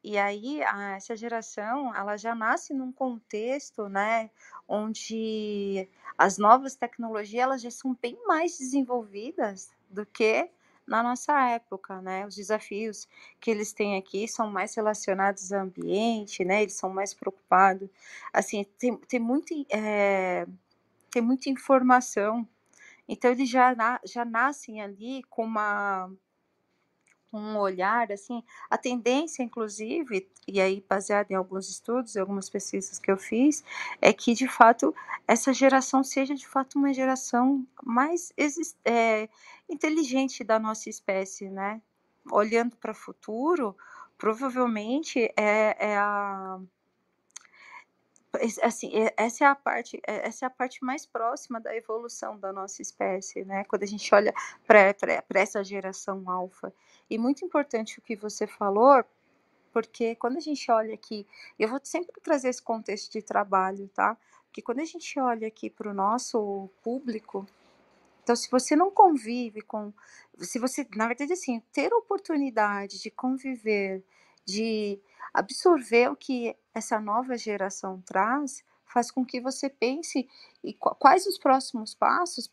A: e aí, a, essa geração, ela já nasce num contexto, né, onde as novas tecnologias, elas já são bem mais desenvolvidas do que na nossa época, né? Os desafios que eles têm aqui são mais relacionados ao ambiente, né? Eles são mais preocupados, assim, tem, tem, muito, é, tem muita informação, então eles já, já nascem ali com uma um olhar, assim, a tendência, inclusive, e aí baseada em alguns estudos e algumas pesquisas que eu fiz, é que, de fato, essa geração seja, de fato, uma geração mais é, inteligente da nossa espécie, né? Olhando para o futuro, provavelmente é, é a assim, essa é a parte, é, essa é a parte mais próxima da evolução da nossa espécie, né? Quando a gente olha para essa geração alfa. E muito importante o que você falou, porque quando a gente olha aqui, eu vou sempre trazer esse contexto de trabalho, tá? Porque quando a gente olha aqui para o nosso público, então se você não convive com, se você, na verdade, assim, ter a oportunidade de conviver, de absorver o que essa nova geração traz, faz com que você pense e quais os próximos passos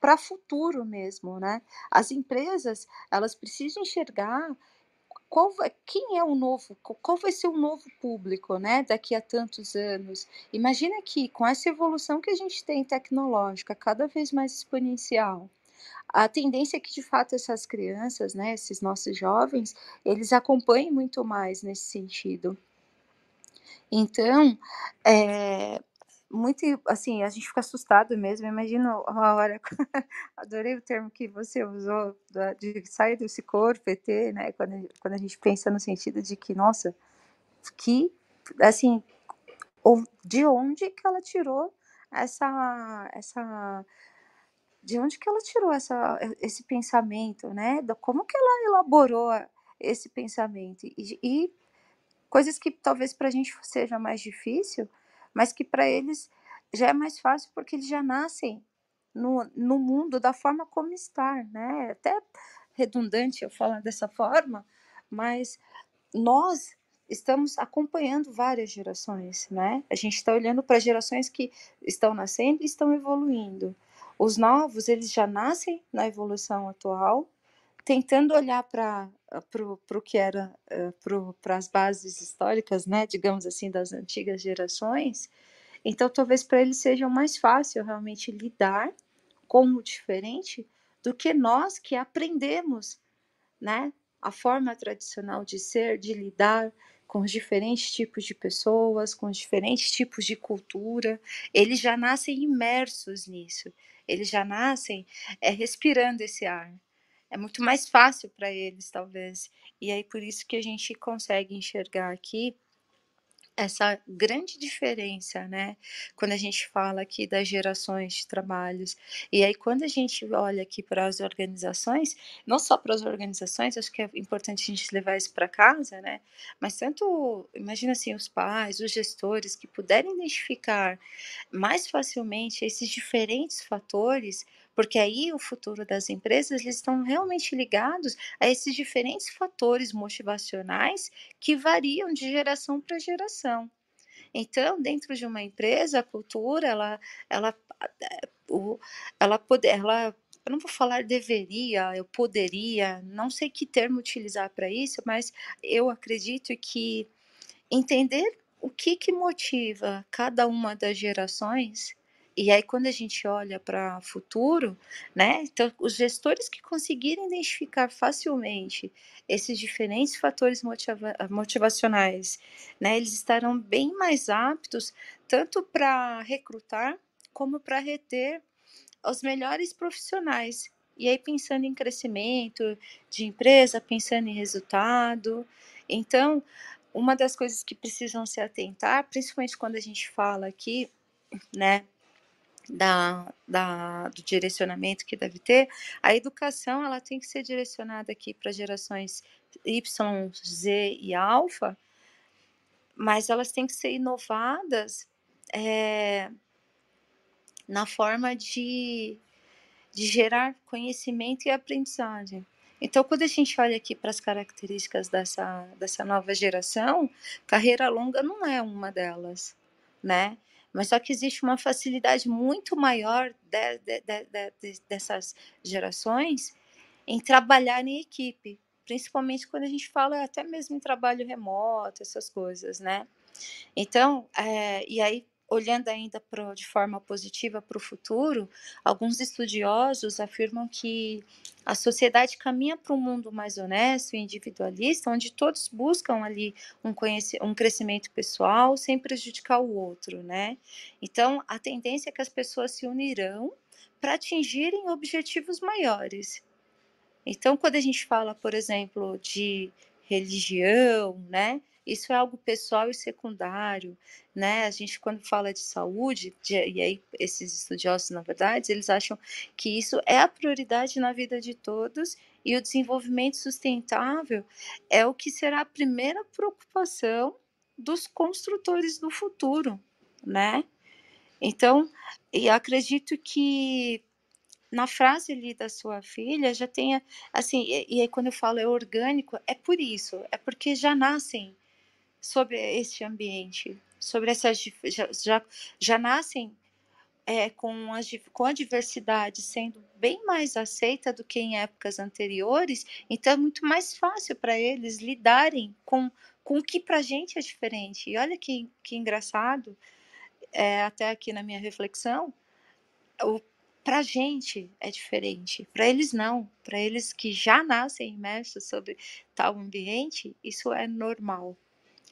A: para futuro mesmo, né? As empresas, elas precisam enxergar qual quem é o novo, qual vai ser o novo público, né, daqui a tantos anos. Imagina que com essa evolução que a gente tem tecnológica, cada vez mais exponencial, a tendência é que de fato essas crianças, né, esses nossos jovens, eles acompanhem muito mais nesse sentido. Então, é, muito assim, a gente fica assustado mesmo. Imagina a hora, adorei o termo que você usou de sair desse corpo ET, né? Quando, quando a gente pensa no sentido de que, nossa, que assim, de onde que ela tirou essa essa de onde que ela tirou essa, esse pensamento, né? Como que ela elaborou esse pensamento e, e coisas que talvez para a gente seja mais difícil, mas que para eles já é mais fácil porque eles já nascem no, no mundo da forma como estar, né? Até redundante eu falar dessa forma, mas nós estamos acompanhando várias gerações, né? A gente está olhando para gerações que estão nascendo e estão evoluindo. Os novos, eles já nascem na evolução atual, tentando olhar para o que era eh, para as bases históricas, né, digamos assim, das antigas gerações. Então, talvez para eles seja mais fácil realmente lidar com o diferente do que nós que aprendemos, né, a forma tradicional de ser, de lidar com os diferentes tipos de pessoas, com os diferentes tipos de cultura. Eles já nascem imersos nisso. Eles já nascem é, respirando esse ar. É muito mais fácil para eles, talvez. E aí por isso que a gente consegue enxergar aqui essa grande diferença, né? Quando a gente fala aqui das gerações de trabalhos. E aí, quando a gente olha aqui para as organizações, não só para as organizações, acho que é importante a gente levar isso para casa, né? Mas tanto, imagina assim, os pais, os gestores que puderem identificar mais facilmente esses diferentes fatores, porque aí o futuro das empresas eles estão realmente ligados a esses diferentes fatores motivacionais que variam de geração para geração. Então, dentro de uma empresa, a cultura, ela, ela, ela, poder, ela eu não vou falar deveria, eu poderia, não sei que termo utilizar para isso, mas eu acredito que entender o que, que motiva cada uma das gerações e aí, quando a gente olha para o futuro, né? Então, os gestores que conseguirem identificar facilmente esses diferentes fatores motiva motivacionais, né? Eles estarão bem mais aptos tanto para recrutar como para reter os melhores profissionais. E aí, pensando em crescimento de empresa, pensando em resultado. Então, uma das coisas que precisam se atentar, principalmente quando a gente fala aqui, né, da, da, do direcionamento que deve ter, a educação ela tem que ser direcionada aqui para gerações Y, Z e alfa, mas elas têm que ser inovadas é, na forma de, de gerar conhecimento e aprendizagem. Então, quando a gente olha aqui para as características dessa, dessa nova geração, carreira longa não é uma delas, né? Mas só que existe uma facilidade muito maior de, de, de, dessas gerações em trabalhar em equipe, principalmente quando a gente fala até mesmo em trabalho remoto, essas coisas, né? Então, é, e aí olhando ainda pro, de forma positiva para o futuro, alguns estudiosos afirmam que a sociedade caminha para um mundo mais honesto e individualista, onde todos buscam ali um, um crescimento pessoal sem prejudicar o outro, né? Então, a tendência é que as pessoas se unirão para atingirem objetivos maiores. Então, quando a gente fala, por exemplo, de religião, né? Isso é algo pessoal e secundário, né? A gente quando fala de saúde, de, e aí esses estudiosos, na verdade, eles acham que isso é a prioridade na vida de todos e o desenvolvimento sustentável é o que será a primeira preocupação dos construtores do futuro, né? Então, e acredito que na frase ali da sua filha já tenha assim, e, e aí quando eu falo é orgânico, é por isso, é porque já nascem sobre este ambiente, sobre essas já, já, já nascem é, com, as, com a diversidade sendo bem mais aceita do que em épocas anteriores, então é muito mais fácil para eles lidarem com, com o que para a gente é diferente. E olha que, que engraçado, é, até aqui na minha reflexão, para a gente é diferente, para eles não. Para eles que já nascem imersos sobre tal ambiente, isso é normal.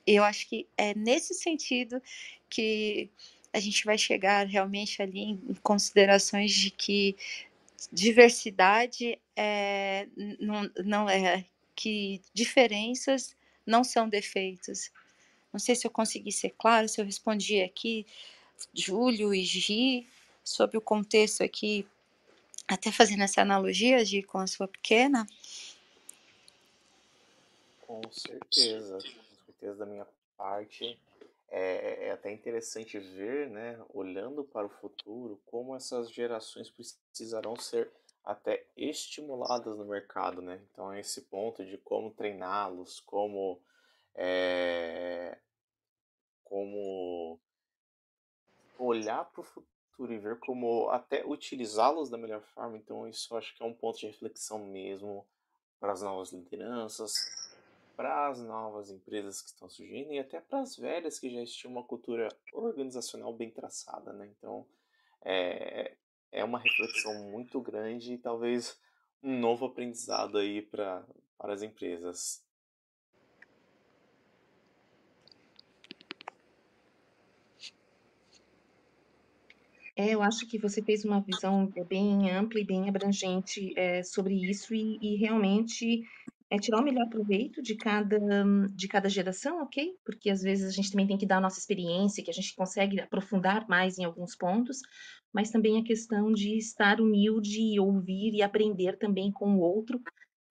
A: Eu acho que é nesse sentido que a gente vai chegar realmente ali em considerações de que diversidade é, não, não é que diferenças não são defeitos. Não sei se eu consegui ser claro, se eu respondi aqui, Júlio e Gi, sobre o contexto aqui, até fazendo essa analogia, Gi, com a sua pequena.
B: Com certeza certeza da minha parte. é, é até interessante ver, né, olhando para o futuro, como essas gerações precisarão ser até estimuladas no mercado, né? Então, esse ponto de como treiná-los, como é, como olhar para o futuro e ver como até utilizá-los da melhor forma. Então, isso acho que é um ponto de reflexão mesmo para as novas lideranças, para as novas empresas que estão surgindo e até para as velhas que já existiam uma cultura organizacional bem traçada, né? Então, é, é uma reflexão muito grande e talvez um novo aprendizado aí para as empresas.
C: É, eu acho que você fez uma visão bem ampla e bem abrangente é, sobre isso e, e, realmente é tirar o melhor proveito de cada, de cada geração, ok? Porque às vezes a gente também tem que dar a nossa experiência, que a gente consegue aprofundar mais em alguns pontos, mas também a questão de estar humilde, ouvir e aprender também com o outro,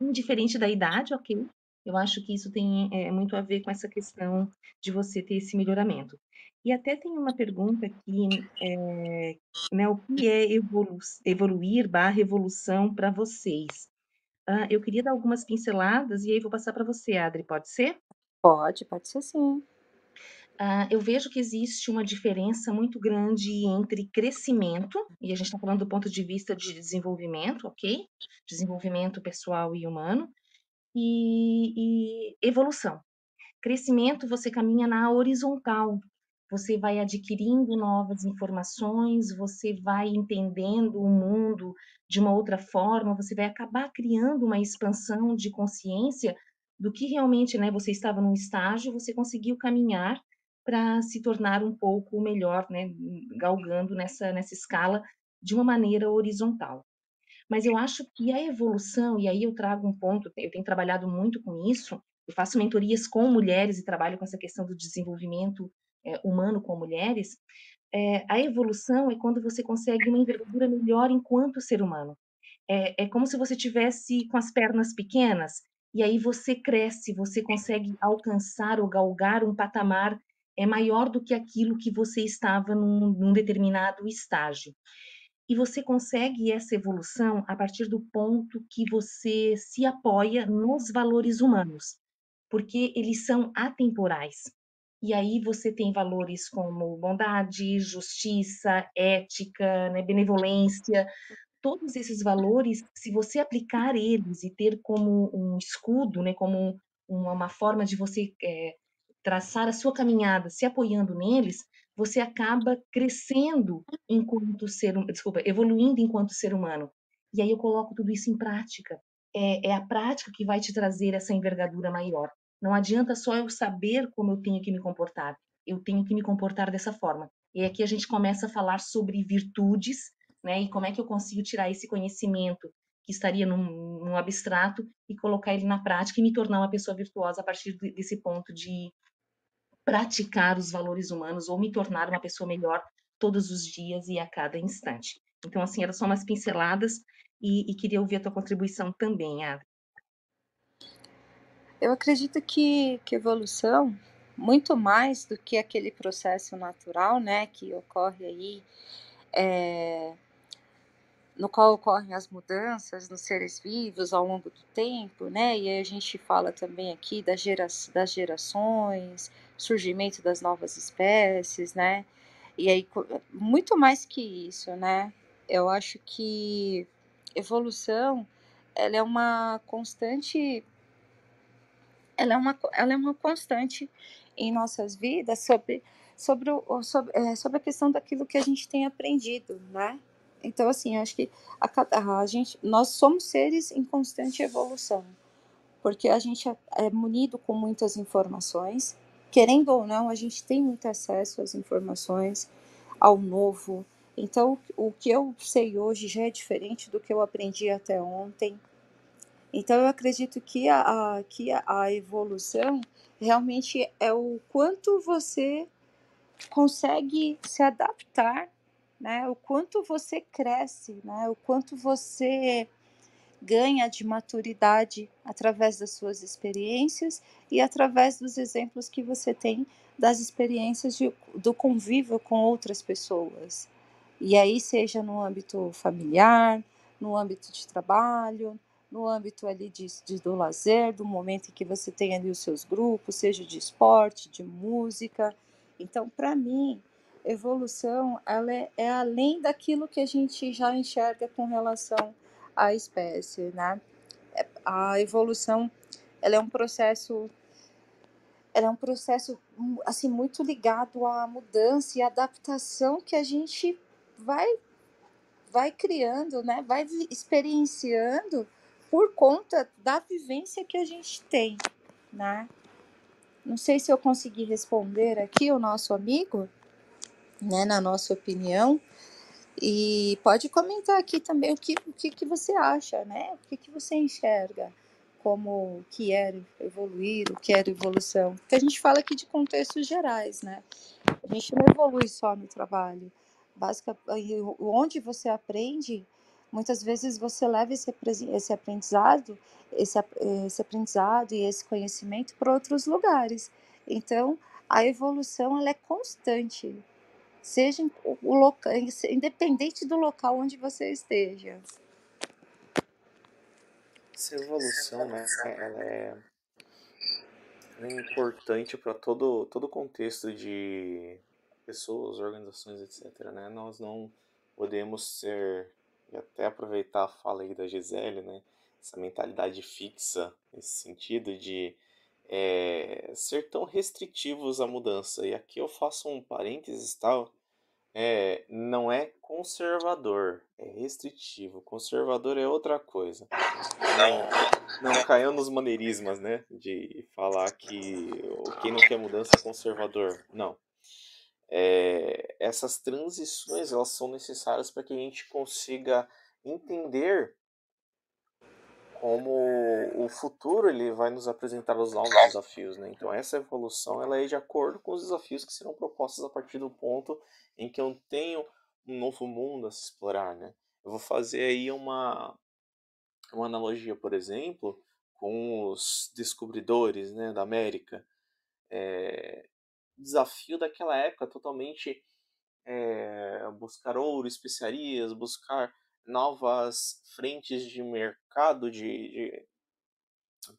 C: indiferente da idade, ok? Eu acho que isso tem é, muito a ver com essa questão de você ter esse melhoramento. E até tem uma pergunta aqui, é, né, o que é evolu evoluir barra evolução para vocês? Ah, eu queria dar algumas pinceladas e aí vou passar para você, Adri, pode ser?
A: Pode, pode ser sim.
C: Ah, eu vejo que existe uma diferença muito grande entre crescimento, e a gente está falando do ponto de vista de desenvolvimento, ok? Desenvolvimento pessoal e humano, e, e evolução. Crescimento, você caminha na horizontal, você vai adquirindo novas informações, você vai entendendo o mundo de uma outra forma, você vai acabar criando uma expansão de consciência do que realmente, né, você estava num estágio, você conseguiu caminhar para se tornar um pouco melhor, né, galgando nessa nessa escala de uma maneira horizontal. Mas eu acho que a evolução, e aí eu trago um ponto, eu tenho trabalhado muito com isso, eu faço mentorias com mulheres e trabalho com essa questão do desenvolvimento é, humano com mulheres, é, a evolução é quando você consegue uma envergadura melhor enquanto ser humano. É, é como se você tivesse com as pernas pequenas e aí você cresce, você consegue alcançar ou galgar um patamar é maior do que aquilo que você estava num, num determinado estágio. E você consegue essa evolução a partir do ponto que você se apoia nos valores humanos, porque eles são atemporais. E aí você tem valores como bondade, justiça, ética, né, benevolência. Todos esses valores, se você aplicar eles e ter como um escudo, né, como uma forma de você é, traçar a sua caminhada se apoiando neles, você acaba crescendo enquanto ser, desculpa, evoluindo enquanto ser humano. E aí eu coloco tudo isso em prática. É, é a prática que vai te trazer essa envergadura maior. Não adianta só eu saber como eu tenho que me comportar. Eu tenho que me comportar dessa forma. E aqui a gente começa a falar sobre virtudes, né? E como é que eu consigo tirar esse conhecimento que estaria num, num abstrato e colocar ele na prática e me tornar uma pessoa virtuosa a partir desse ponto de praticar os valores humanos ou me tornar uma pessoa melhor todos os dias e a cada instante. Então, assim, eram só umas pinceladas e, e queria ouvir a tua contribuição também, Adri.
A: Eu acredito que, que evolução, muito mais do que aquele processo natural, né, que ocorre aí, é, no qual ocorrem as mudanças nos seres vivos ao longo do tempo, né, e aí a gente fala também aqui das, gera, das gerações, surgimento das novas espécies, né, e aí muito mais que isso, né, eu acho que evolução, ela é uma constante ela é uma, ela é uma constante em nossas vidas sobre, sobre, o, sobre, é, sobre a questão daquilo que a gente tem aprendido, né? Então, assim, acho que a, a gente, nós somos seres em constante evolução, porque a gente é, é munido com muitas informações, querendo ou não, a gente tem muito acesso às informações, ao novo. Então, o que eu sei hoje já é diferente do que eu aprendi até ontem. Então, eu acredito que a, a, que a evolução realmente é o quanto você consegue se adaptar, né? O quanto você cresce, né? O quanto você ganha de maturidade através das suas experiências e através dos exemplos que você tem das experiências de, do convívio com outras pessoas. E aí, seja no âmbito familiar, no âmbito de trabalho, no âmbito ali de, de, do lazer, do momento em que você tem ali os seus grupos, seja de esporte, de música. Então, para mim, evolução ela é, é, além daquilo que a gente já enxerga com relação à espécie, né? É, a evolução ela é um processo ela é um processo assim muito ligado à mudança e adaptação que a gente vai vai criando, né? Vai experienciando por conta da vivência que a gente tem, né? Não sei se eu consegui responder aqui o nosso amigo, né, na nossa opinião. E pode comentar aqui também o que, o que, que você acha, né? O que, que você enxerga como que é evoluir, o que é evolução. Porque a gente fala aqui de contextos gerais, né? A gente não evolui só no trabalho. Basicamente, onde você aprende, muitas vezes você leva esse, esse aprendizado, esse, esse aprendizado e esse conhecimento para outros lugares. Então, a evolução ela é constante, seja o local, independente do local onde você esteja.
B: Essa evolução, né, ela é, ela é importante para todo todo contexto de pessoas, organizações, etc. Né? Nós não podemos ser e até aproveitar a fala aí da Gisele, né? Essa mentalidade fixa nesse sentido de é, ser tão restritivos à mudança. E aqui eu faço um parênteses, tal. É, não é conservador, é restritivo. Conservador é outra coisa. Não, não caiu nos maneirismos, né? De falar que quem não quer mudança é conservador. Não. É, essas transições elas são necessárias para que a gente consiga entender como o futuro ele vai nos apresentar os novos desafios, né? Então essa evolução ela é de acordo com os desafios que serão propostos a partir do ponto em que eu tenho um novo mundo a se explorar, né? Eu vou fazer aí uma uma analogia, por exemplo, com os descobridores, né, da América. É, desafio daquela época totalmente é, buscar ouro, especiarias, buscar novas frentes de mercado, de, de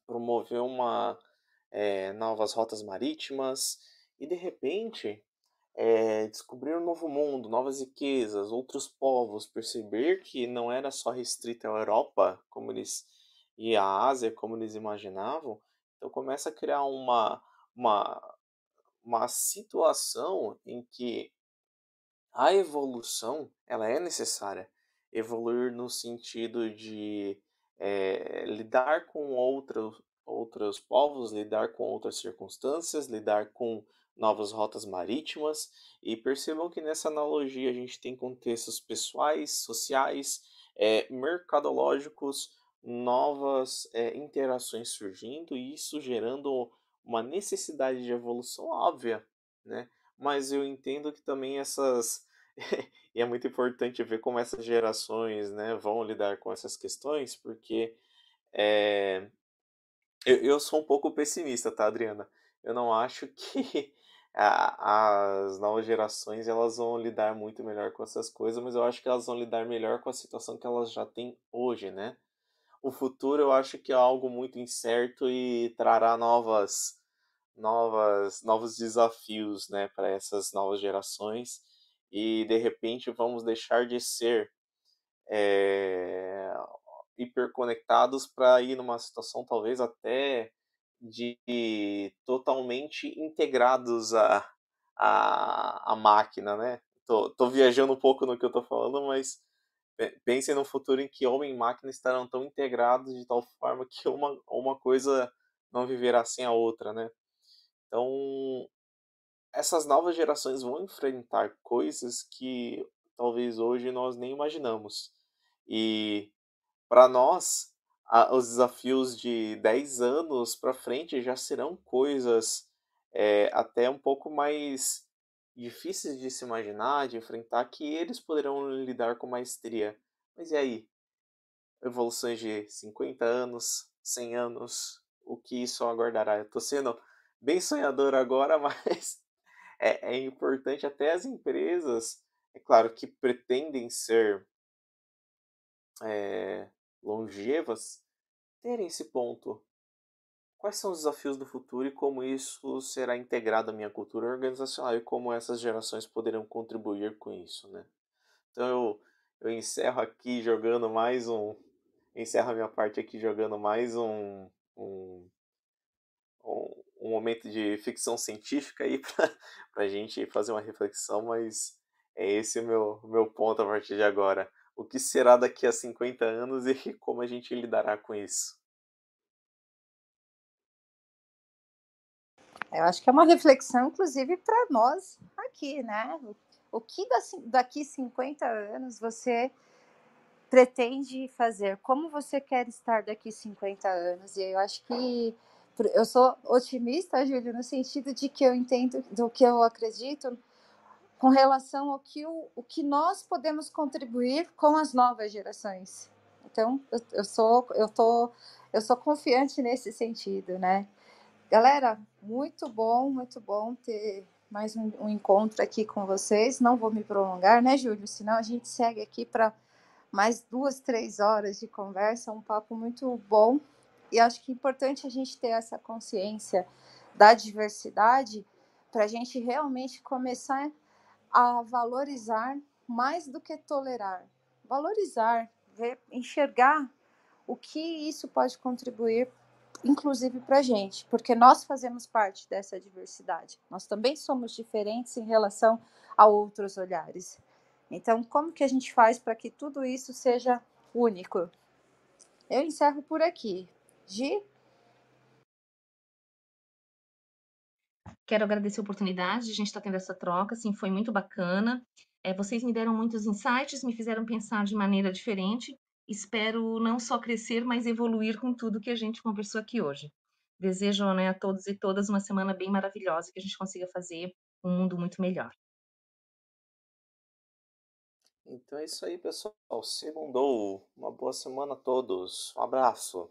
B: promover uma é, novas rotas marítimas e de repente é, descobrir um novo mundo, novas riquezas, outros povos, perceber que não era só restrita à Europa, como eles e à Ásia, como eles imaginavam. Então começa a criar uma uma uma situação em que a evolução ela é necessária. Evoluir no sentido de é, lidar com outros, outros povos, lidar com outras circunstâncias, lidar com novas rotas marítimas. E percebam que nessa analogia a gente tem contextos pessoais, sociais, é, mercadológicos, novas é, interações surgindo e isso gerando uma necessidade de evolução óbvia, né? Mas eu entendo que também essas e é muito importante ver como essas gerações né, vão lidar com essas questões, porque é, eu, eu sou um pouco pessimista, tá, Adriana? Eu não acho que as novas gerações elas vão lidar muito melhor com essas coisas, mas eu acho que elas vão lidar melhor com a situação que elas já têm hoje, né? O futuro eu acho que é algo muito incerto e trará novas novas novos desafios, né, para essas novas gerações e de repente vamos deixar de ser é, hiperconectados para ir numa situação talvez até de totalmente integrados à, à, à máquina, né? Tô, tô viajando um pouco no que eu tô falando, mas pensem no futuro em que homem e máquina estarão tão integrados de tal forma que uma, uma coisa não viverá sem a outra, né? Então, essas novas gerações vão enfrentar coisas que talvez hoje nós nem imaginamos. E para nós, a, os desafios de 10 anos para frente já serão coisas é, até um pouco mais difíceis de se imaginar, de enfrentar, que eles poderão lidar com maestria. Mas e aí? Evoluções de 50 anos, 100 anos, o que isso aguardará? Eu tô sendo bem sonhador agora, mas é, é importante até as empresas, é claro, que pretendem ser é, longevas, terem esse ponto. Quais são os desafios do futuro e como isso será integrado à minha cultura organizacional e como essas gerações poderão contribuir com isso, né? Então eu, eu encerro aqui jogando mais um, encerro a minha parte aqui jogando mais um, um, um, momento de ficção científica aí para a gente fazer uma reflexão, mas é esse o meu, meu ponto a partir de agora. O que será daqui a 50 anos e como a gente lidará com isso?
A: Eu acho que é uma reflexão, inclusive, para nós aqui, né? O que daqui 50 anos você pretende fazer? Como você quer estar daqui 50 anos? E eu acho que eu sou otimista, Júlio, no sentido de que eu entendo, do que eu acredito com relação ao que, o, o que nós podemos contribuir com as novas gerações. Então, eu, eu sou eu tô eu sou confiante nesse sentido, né? Galera, muito bom, muito bom ter mais um, um encontro aqui com vocês. Não vou me prolongar, né, Júlio? Senão a gente segue aqui para mais duas, três horas de conversa, um papo muito bom. E acho que é importante a gente ter essa consciência da diversidade para a gente realmente começar a valorizar mais do que tolerar. Valorizar, ver, enxergar o que isso pode contribuir, inclusive para a gente, porque nós fazemos parte dessa diversidade. Nós também somos diferentes em relação a outros olhares. Então, como que a gente faz para que tudo isso seja único? Eu encerro por aqui. Gi?
C: Quero agradecer a oportunidade de a gente estar tá tendo essa troca, assim, foi muito bacana. É, vocês me deram muitos insights, me fizeram pensar de maneira diferente. Espero não só crescer, mas evoluir com tudo que a gente conversou aqui hoje. Desejo né, a todos e todas uma semana bem maravilhosa, que a gente consiga fazer um mundo muito melhor.
B: Então é isso aí, pessoal. Segundou. Uma boa semana a todos. Um abraço.